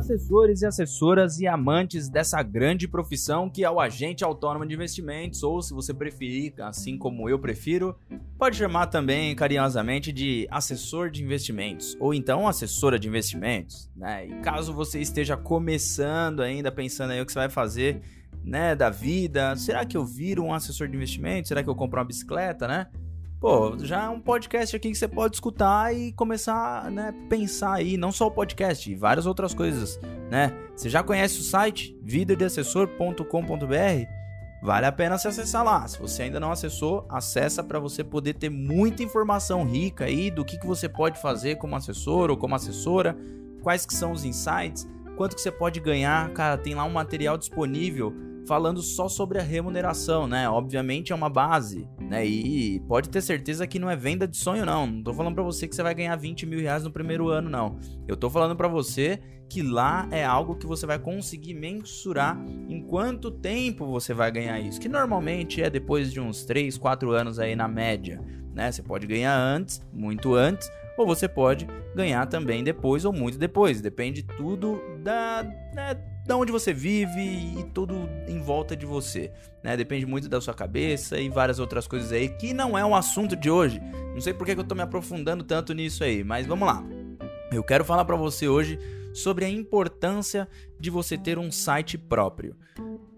assessores e assessoras e amantes dessa grande profissão que é o agente autônomo de investimentos, ou se você preferir, assim como eu prefiro, pode chamar também carinhosamente de assessor de investimentos, ou então assessora de investimentos, né? E caso você esteja começando ainda, pensando aí o que você vai fazer, né, da vida, será que eu viro um assessor de investimentos? Será que eu compro uma bicicleta, né? Pô, já é um podcast aqui que você pode escutar e começar, né, pensar aí, não só o podcast, várias outras coisas, né? Você já conhece o site vidadeassessor.com.br? Vale a pena você acessar lá. Se você ainda não acessou, acessa para você poder ter muita informação rica aí do que, que você pode fazer como assessor ou como assessora, quais que são os insights, quanto que você pode ganhar. Cara, tem lá um material disponível falando só sobre a remuneração, né? Obviamente é uma base, né? E pode ter certeza que não é venda de sonho, não. Não tô falando para você que você vai ganhar 20 mil reais no primeiro ano, não. Eu tô falando para você que lá é algo que você vai conseguir mensurar em quanto tempo você vai ganhar isso. Que normalmente é depois de uns 3, 4 anos aí na média, né? Você pode ganhar antes, muito antes, ou você pode ganhar também depois ou muito depois. Depende tudo da, né, da onde você vive e tudo em volta de você. Né? Depende muito da sua cabeça e várias outras coisas aí que não é um assunto de hoje. Não sei porque que eu tô me aprofundando tanto nisso aí, mas vamos lá. Eu quero falar para você hoje sobre a importância de você ter um site próprio.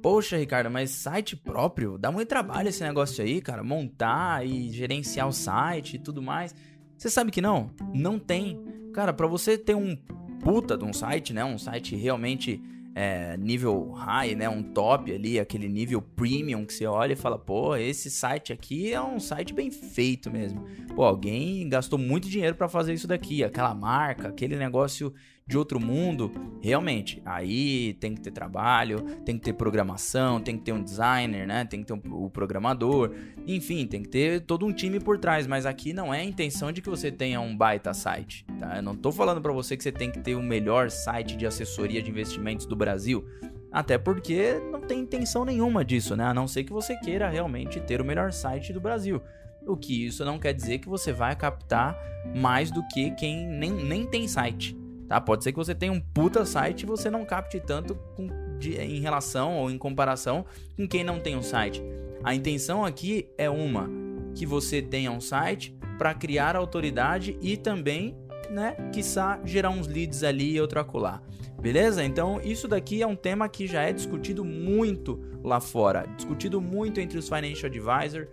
Poxa, Ricardo, mas site próprio? Dá muito trabalho esse negócio aí, cara. Montar e gerenciar o site e tudo mais. Você sabe que não? Não tem. Cara, para você ter um puta de um site, né? Um site realmente é, nível high, né, um top ali, aquele nível premium que você olha e fala, pô, esse site aqui é um site bem feito mesmo. Pô, alguém gastou muito dinheiro para fazer isso daqui, aquela marca, aquele negócio de outro mundo, realmente, aí tem que ter trabalho, tem que ter programação, tem que ter um designer, né? Tem que ter um, um programador, enfim, tem que ter todo um time por trás, mas aqui não é a intenção de que você tenha um baita site, tá? Eu não tô falando para você que você tem que ter o melhor site de assessoria de investimentos do Brasil, até porque não tem intenção nenhuma disso, né? A não ser que você queira realmente ter o melhor site do Brasil. O que isso não quer dizer que você vai captar mais do que quem nem, nem tem site. Tá? Pode ser que você tenha um puta site e você não capte tanto com, de, em relação ou em comparação com quem não tem um site. A intenção aqui é uma, que você tenha um site para criar autoridade e também, né, quiçá gerar uns leads ali e outro acolá. Beleza? Então, isso daqui é um tema que já é discutido muito lá fora, discutido muito entre os financial advisors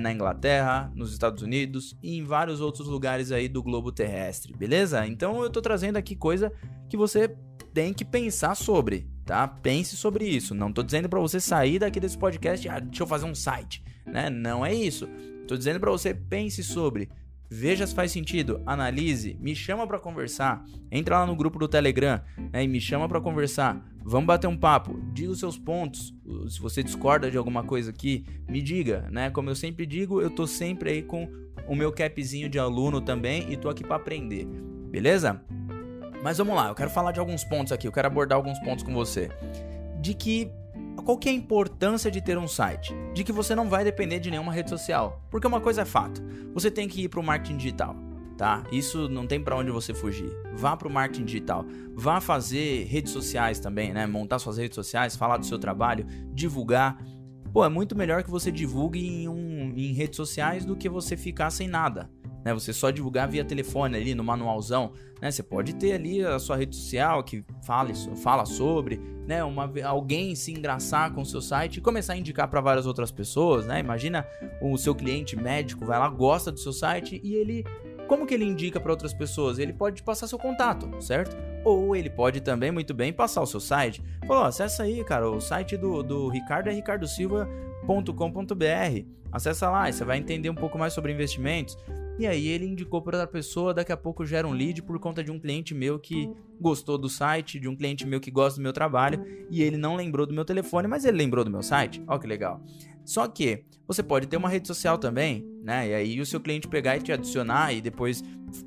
na Inglaterra, nos Estados Unidos e em vários outros lugares aí do globo terrestre, beleza? Então eu tô trazendo aqui coisa que você tem que pensar sobre, tá? Pense sobre isso. Não tô dizendo para você sair daqui desse podcast, ah, deixa eu fazer um site, né? Não é isso. Tô dizendo para você pense sobre Veja se faz sentido, analise, me chama para conversar, entra lá no grupo do Telegram né, e me chama para conversar. Vamos bater um papo, diga os seus pontos. Se você discorda de alguma coisa aqui, me diga, né? Como eu sempre digo, eu tô sempre aí com o meu capzinho de aluno também e tô aqui para aprender. Beleza? Mas vamos lá, eu quero falar de alguns pontos aqui, eu quero abordar alguns pontos com você. De que qual que é a importância de ter um site? De que você não vai depender de nenhuma rede social. Porque uma coisa é fato, você tem que ir para o marketing digital, tá? Isso não tem para onde você fugir. Vá para o marketing digital, vá fazer redes sociais também, né? Montar suas redes sociais, falar do seu trabalho, divulgar. Pô, é muito melhor que você divulgue em, um, em redes sociais do que você ficar sem nada né? Você só divulgar via telefone ali no manualzão, né? Você pode ter ali a sua rede social que fale, fala sobre, né? Uma, alguém se engraçar com o seu site e começar a indicar para várias outras pessoas, né? Imagina o seu cliente médico vai lá, gosta do seu site e ele como que ele indica para outras pessoas? Ele pode passar seu contato, certo? Ou ele pode também, muito bem, passar o seu site. Falou, acessa aí, cara, o site do, do Ricardo é ricardosilva.com.br. Acessa lá você vai entender um pouco mais sobre investimentos. E aí ele indicou para outra pessoa, daqui a pouco gera um lead por conta de um cliente meu que gostou do site, de um cliente meu que gosta do meu trabalho, e ele não lembrou do meu telefone, mas ele lembrou do meu site. Ó que legal. Só que você pode ter uma rede social também, né? E aí o seu cliente pegar e te adicionar e depois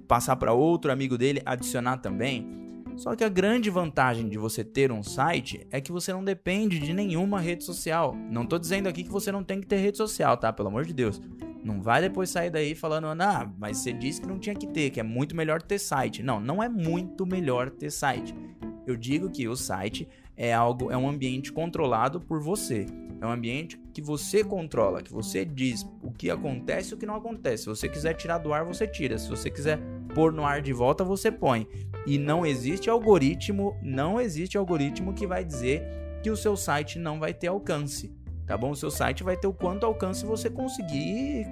passar para outro amigo dele adicionar também. Só que a grande vantagem de você ter um site é que você não depende de nenhuma rede social. Não tô dizendo aqui que você não tem que ter rede social, tá? Pelo amor de Deus. Não vai depois sair daí falando, ah, mas você disse que não tinha que ter, que é muito melhor ter site. Não, não é muito melhor ter site. Eu digo que o site é algo, é um ambiente controlado por você. É um ambiente que você controla, que você diz o que acontece e o que não acontece. Se você quiser tirar do ar, você tira. Se você quiser pôr no ar de volta, você põe. E não existe algoritmo, não existe algoritmo que vai dizer que o seu site não vai ter alcance, tá bom? O seu site vai ter o quanto alcance você conseguir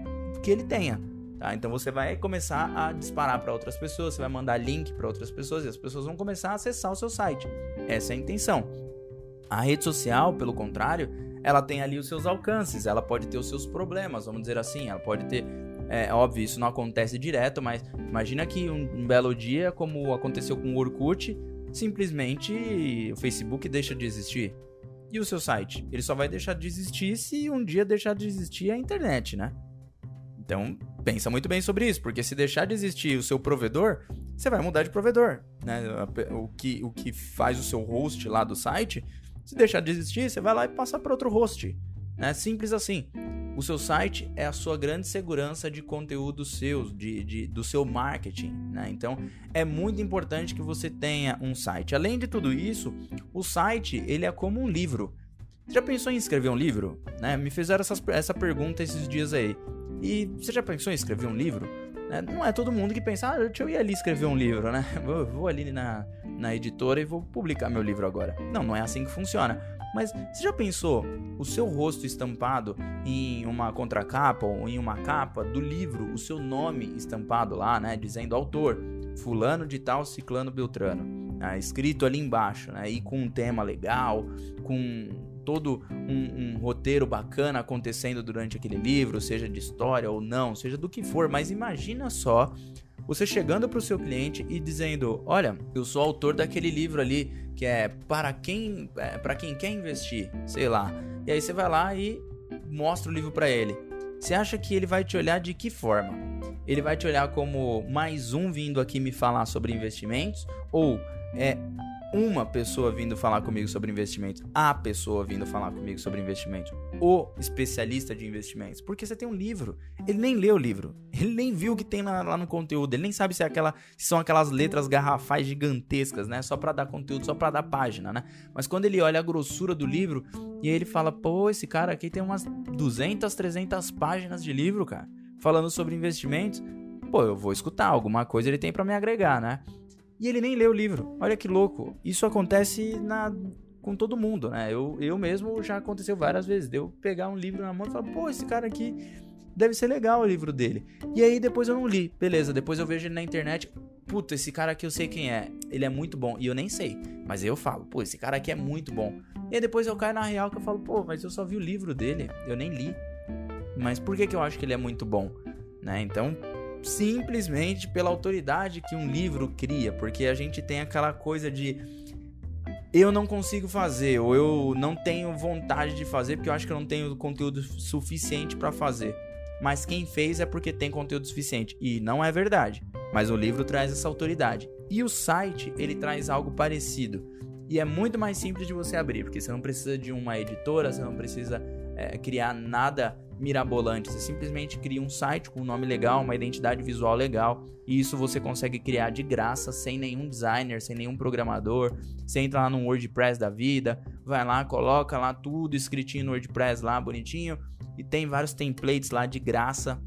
que ele tenha. Tá? Então você vai começar a disparar para outras pessoas, você vai mandar link para outras pessoas e as pessoas vão começar a acessar o seu site. Essa é a intenção. A rede social, pelo contrário, ela tem ali os seus alcances, ela pode ter os seus problemas, vamos dizer assim, ela pode ter é óbvio, isso não acontece direto, mas imagina que um, um, belo dia, como aconteceu com o Orkut, simplesmente o Facebook deixa de existir. E o seu site? Ele só vai deixar de existir se um dia deixar de existir a internet, né? Então, pensa muito bem sobre isso, porque se deixar de existir o seu provedor, você vai mudar de provedor, né? O que, o que faz o seu host lá do site, se deixar de existir, você vai lá e passa para outro host, né? Simples assim. O seu site é a sua grande segurança de conteúdos seus, de, de, do seu marketing. Né? Então é muito importante que você tenha um site. Além de tudo isso, o site ele é como um livro. Você já pensou em escrever um livro? Né? Me fizeram essas, essa pergunta esses dias aí. E você já pensou em escrever um livro? Né? Não é todo mundo que pensa, ah, deixa eu ir ali escrever um livro, né? Vou, vou ali na, na editora e vou publicar meu livro agora. Não, não é assim que funciona. Mas você já pensou o seu rosto estampado em uma contracapa ou em uma capa do livro, o seu nome estampado lá, né? Dizendo autor, fulano de tal, ciclano beltrano. Né, escrito ali embaixo, né? E com um tema legal, com todo um, um, roteiro bacana acontecendo durante aquele livro, seja de história ou não, seja do que for, mas imagina só você chegando para o seu cliente e dizendo: Olha, eu sou autor daquele livro ali que é para quem, é, para quem quer investir, sei lá. E aí você vai lá e mostra o livro para ele. Você acha que ele vai te olhar de que forma? Ele vai te olhar como mais um vindo aqui me falar sobre investimentos ou é uma pessoa vindo falar comigo sobre investimentos, a pessoa vindo falar comigo sobre investimentos, o especialista de investimentos. Porque você tem um livro, ele nem leu o livro, ele nem viu o que tem lá, no conteúdo, ele nem sabe se, é aquela, se são aquelas letras garrafais gigantescas, né? Só para dar conteúdo, só para dar página, né? Mas quando ele olha a grossura do livro e ele fala, pô, esse cara aqui tem umas 200, 300 páginas de livro, cara, falando sobre investimentos. Pô, eu vou escutar, alguma coisa ele tem para me agregar, né? E ele nem lê o livro. Olha que louco. Isso acontece na com todo mundo, né? Eu, eu mesmo já aconteceu várias vezes. De eu pegar um livro na mão e falar, pô, esse cara aqui deve ser legal o livro dele. E aí depois eu não li. Beleza, depois eu vejo ele na internet. Puta, esse cara aqui eu sei quem é. Ele é muito bom. E eu nem sei. Mas eu falo, pô, esse cara aqui é muito bom. E aí depois eu caio na real que eu falo, pô, mas eu só vi o livro dele. Eu nem li. Mas por que, que eu acho que ele é muito bom? Né? Então, simplesmente pela autoridade que um livro cria, porque a gente tem aquela coisa de eu não consigo fazer ou eu não tenho vontade de fazer porque eu acho que eu não tenho conteúdo suficiente para fazer. Mas quem fez é porque tem conteúdo suficiente e não é verdade. Mas o livro traz essa autoridade. E o site, ele traz algo parecido. E é muito mais simples de você abrir, porque você não precisa de uma editora, você não precisa é, criar nada mirabolante. Você simplesmente cria um site com um nome legal, uma identidade visual legal, e isso você consegue criar de graça, sem nenhum designer, sem nenhum programador. Você entra lá no WordPress da vida, vai lá, coloca lá tudo escritinho no WordPress lá, bonitinho, e tem vários templates lá de graça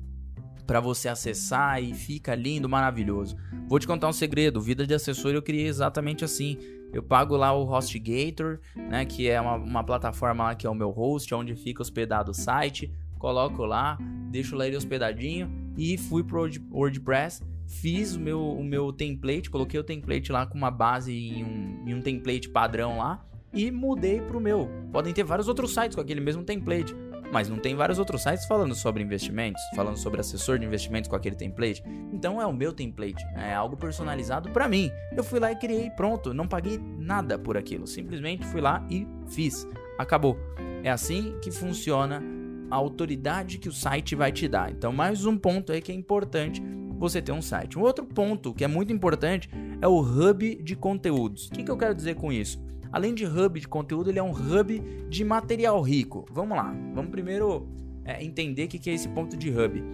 para você acessar e fica lindo, maravilhoso. Vou te contar um segredo, vida de assessor eu criei exatamente assim. Eu pago lá o HostGator, né, que é uma, uma plataforma lá que é o meu host, onde fica hospedado o site coloco lá, deixo lá ele hospedadinho e fui pro WordPress, fiz o meu, o meu template, coloquei o template lá com uma base em um, em um template padrão lá e mudei pro meu. Podem ter vários outros sites com aquele mesmo template, mas não tem vários outros sites falando sobre investimentos, falando sobre assessor de investimentos com aquele template. Então é o meu template, é algo personalizado para mim. Eu fui lá e criei, pronto, não paguei nada por aquilo, simplesmente fui lá e fiz. Acabou. É assim que funciona a autoridade que o site vai te dar. Então, mais um ponto aí que é importante você ter um site. Um outro ponto que é muito importante é o hub de conteúdos. O que, que eu quero dizer com isso? Além de hub de conteúdo, ele é um hub de material rico. Vamos lá, vamos primeiro é, entender o que, que é esse ponto de hub.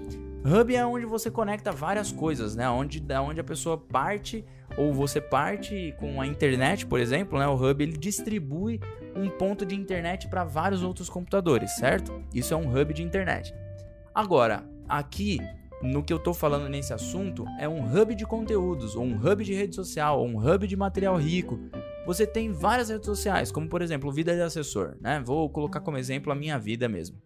Hub é onde você conecta várias coisas, né? Onde, da onde a pessoa parte ou você parte com a internet, por exemplo, né? O hub ele distribui um ponto de internet para vários outros computadores, certo? Isso é um hub de internet. Agora, aqui no que eu tô falando nesse assunto é um hub de conteúdos, ou um hub de rede social, ou um hub de material rico. Você tem várias redes sociais, como por exemplo, Vida de Assessor, né? Vou colocar como exemplo a minha vida mesmo.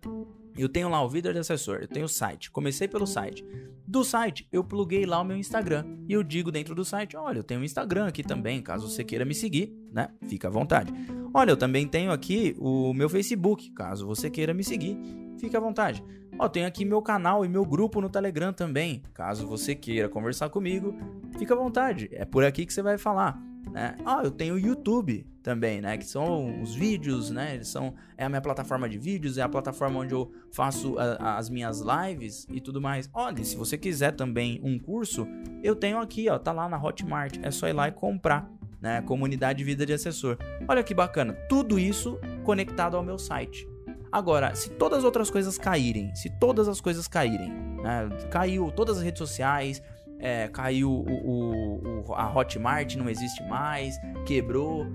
Eu tenho lá o Vida de Assessor, eu tenho o site. Comecei pelo site. Do site, eu pluguei lá o meu Instagram. E eu digo dentro do site: olha, eu tenho um Instagram aqui também, caso você queira me seguir, né? Fica à vontade. Olha, eu também tenho aqui o meu Facebook, caso você queira me seguir, fica à vontade. Ó, tenho aqui meu canal e meu grupo no Telegram também. Caso você queira conversar comigo, fica à vontade. É por aqui que você vai falar. Né? Ah, eu tenho o YouTube também, né? Que são os vídeos, né? Eles são é a minha plataforma de vídeos, é a plataforma onde eu faço a, as minhas lives e tudo mais. Olha, se você quiser também um curso, eu tenho aqui, ó, tá lá na Hotmart. É só ir lá e comprar, né? Comunidade Vida de Assessor. Olha que bacana. Tudo isso conectado ao meu site. Agora, se todas as outras coisas caírem, se todas as coisas caírem, né? caiu todas as redes sociais, é, caiu o, o, a Hotmart, não existe mais, quebrou.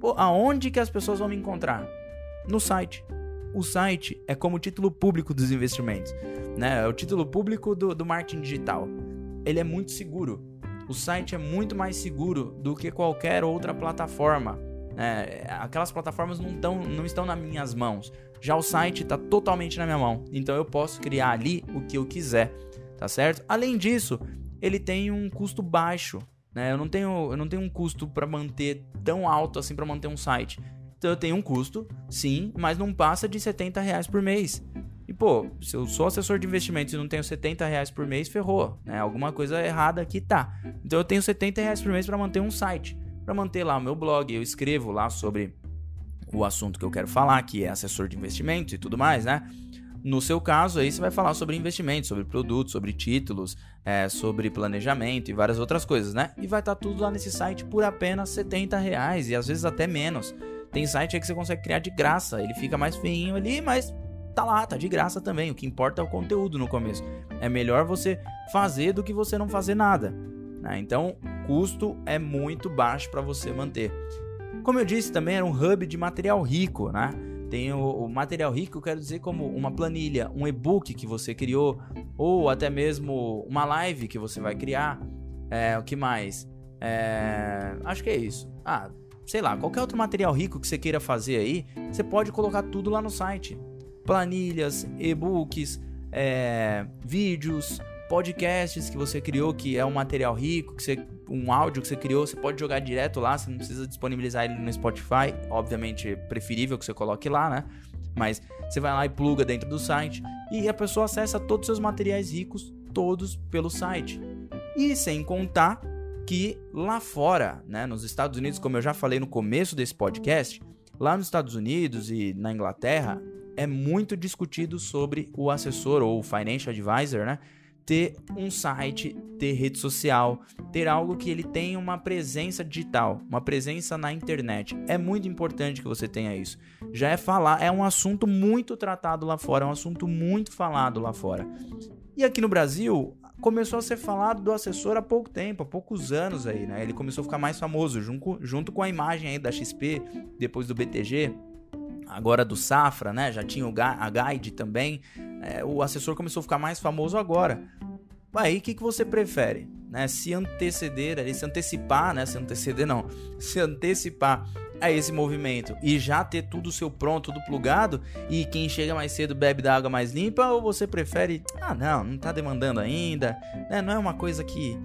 Pô, aonde que as pessoas vão me encontrar? No site. O site é como o título público dos investimentos, né? É o título público do, do marketing digital. Ele é muito seguro. O site é muito mais seguro do que qualquer outra plataforma. Né? Aquelas plataformas não, tão, não estão nas minhas mãos. Já o site está totalmente na minha mão. Então eu posso criar ali o que eu quiser, tá certo? Além disso, ele tem um custo baixo, né? Eu não tenho, eu não tenho um custo para manter tão alto assim para manter um site. Então eu tenho um custo, sim, mas não passa de 70 reais por mês. E pô, se eu sou assessor de investimentos e não tenho 70 reais por mês, ferrou, né? Alguma coisa errada aqui tá. Então eu tenho 70 reais por mês para manter um site, para manter lá o meu blog. Eu escrevo lá sobre o assunto que eu quero falar, que é assessor de investimentos e tudo mais, né? No seu caso, aí você vai falar sobre investimentos, sobre produtos, sobre títulos, é, sobre planejamento e várias outras coisas, né? E vai estar tá tudo lá nesse site por apenas 70 reais e às vezes até menos. Tem site aí que você consegue criar de graça, ele fica mais feinho ali, mas tá lá, tá de graça também. O que importa é o conteúdo no começo. É melhor você fazer do que você não fazer nada. Né? Então, custo é muito baixo para você manter. Como eu disse, também era um hub de material rico, né? Tem o, o, material rico, quero dizer como uma planilha, um e-book que você criou, ou até mesmo uma live que você vai criar. É, o que mais? É, acho que é isso. Ah, sei lá, qualquer outro material rico que você queira fazer aí, você pode colocar tudo lá no site. Planilhas, e-books, é, vídeos, podcasts que você criou, que é um material rico, que você, um áudio que você criou, você pode jogar direto lá, você não precisa disponibilizar ele no Spotify. Obviamente, é preferível que você coloque lá, né? Mas você vai lá e pluga dentro do site e a pessoa acessa todos os seus materiais ricos, todos pelo site. E sem contar que lá fora, né, nos Estados Unidos, como eu já falei no começo desse podcast, lá nos Estados Unidos e na Inglaterra, é muito discutido sobre o assessor ou o financial advisor, né? Ter um site, ter rede social, ter algo que ele tenha uma presença digital, uma presença na internet. É muito importante que você tenha isso. Já é falar, é um assunto muito tratado lá fora, é um assunto muito falado lá fora. E aqui no Brasil, começou a ser falado do assessor há pouco tempo, há poucos anos aí, né? Ele começou a ficar mais famoso junto, junto com a imagem aí da XP, depois do BTG, agora do Safra, né? Já tinha a Guide também. É, o assessor começou a ficar mais famoso agora. Aí, o que, que você prefere? Né? Se anteceder, se antecipar, né? Se anteceder não, se antecipar a esse movimento e já ter tudo seu pronto, tudo plugado e quem chega mais cedo bebe da água mais limpa ou você prefere, ah não, não tá demandando ainda, né? Não é uma coisa que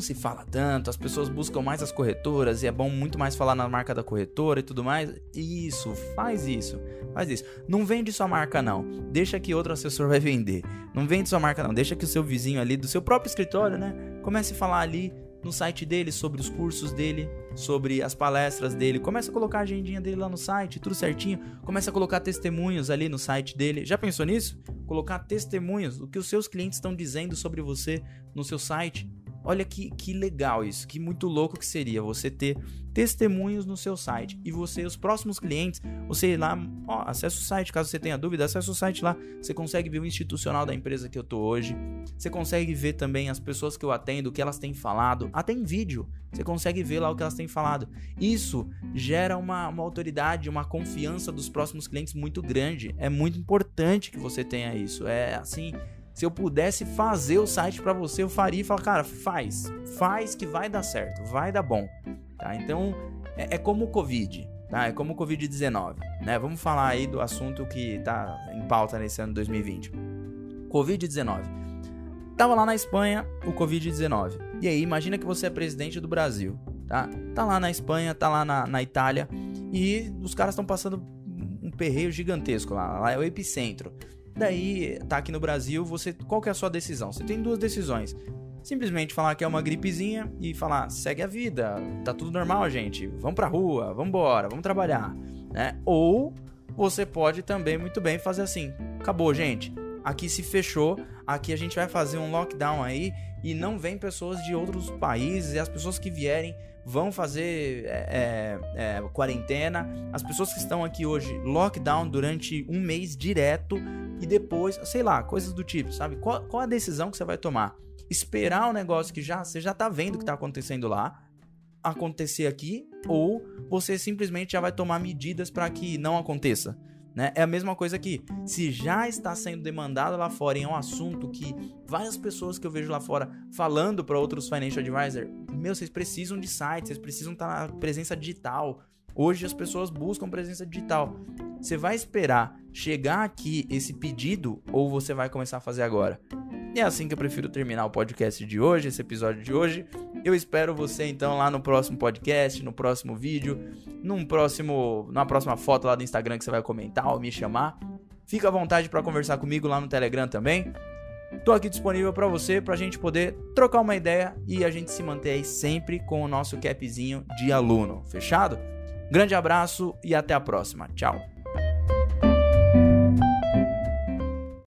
não se fala tanto, as pessoas buscam mais as corretoras e é bom muito mais falar na marca da corretora e tudo mais. Isso, faz isso, faz isso. Não vende sua marca não, deixa que outro assessor vai vender. Não vende sua marca não, deixa que o seu vizinho ali do seu próprio escritório, né, comece a falar ali no site dele sobre os cursos dele, sobre as palestras dele. Começa a colocar a agendinha dele lá no site, tudo certinho. Começa a colocar testemunhos ali no site dele. Já pensou nisso? Colocar testemunhos, o que os seus clientes estão dizendo sobre você no seu site Olha que, que legal isso, que muito louco que seria você ter testemunhos no seu site e você, os próximos clientes, você ir lá, ó, acessa o site, caso você tenha dúvida, acessa o site lá, você consegue ver o institucional da empresa que eu tô hoje, você consegue ver também as pessoas que eu atendo, o que elas têm falado, até em vídeo, você consegue ver lá o que elas têm falado. Isso gera uma, uma autoridade, uma confiança dos próximos clientes muito grande, é muito importante que você tenha isso, é assim se eu pudesse fazer o site para você, eu faria e falar, cara, faz, faz que vai dar certo, vai dar bom, tá? Então, é, é como o Covid, tá? É como o Covid-19, né? Vamos falar aí do assunto que tá em pauta nesse ano 2020. Covid-19. Tava lá na Espanha o Covid-19. E aí, imagina que você é presidente do Brasil, tá? Tá lá na Espanha, tá lá na, na Itália e os caras estão passando um perreio gigantesco lá, lá é o epicentro. Daí, tá aqui no Brasil, você qual que é a sua decisão? Você tem duas decisões. Simplesmente falar que é uma gripezinha e falar, segue a vida, tá tudo normal, gente. Vamos pra rua, vamos embora, vamos trabalhar, né? Ou você pode também muito bem fazer assim: acabou, gente. Aqui se fechou, aqui a gente vai fazer um lockdown aí e não vem pessoas de outros países e as pessoas que vierem vão fazer é, é, é, quarentena. As pessoas que estão aqui hoje, lockdown durante um mês direto e depois, sei lá, coisas do tipo, sabe? Qual, qual a decisão que você vai tomar? Esperar o um negócio que já você já tá vendo que tá acontecendo lá acontecer aqui ou você simplesmente já vai tomar medidas para que não aconteça? Né? É a mesma coisa que, se já está sendo demandado lá fora e é um assunto que várias pessoas que eu vejo lá fora falando para outros financial advisor, meu, vocês precisam de site, vocês precisam estar tá na presença digital. Hoje as pessoas buscam presença digital. Você vai esperar chegar aqui esse pedido ou você vai começar a fazer agora? E é assim que eu prefiro terminar o podcast de hoje, esse episódio de hoje. Eu espero você então lá no próximo podcast, no próximo vídeo, num próximo, na próxima foto lá do Instagram que você vai comentar ou me chamar. Fica à vontade para conversar comigo lá no Telegram também. Tô aqui disponível para você, pra gente poder trocar uma ideia e a gente se manter aí sempre com o nosso capzinho de aluno. Fechado? Grande abraço e até a próxima. Tchau.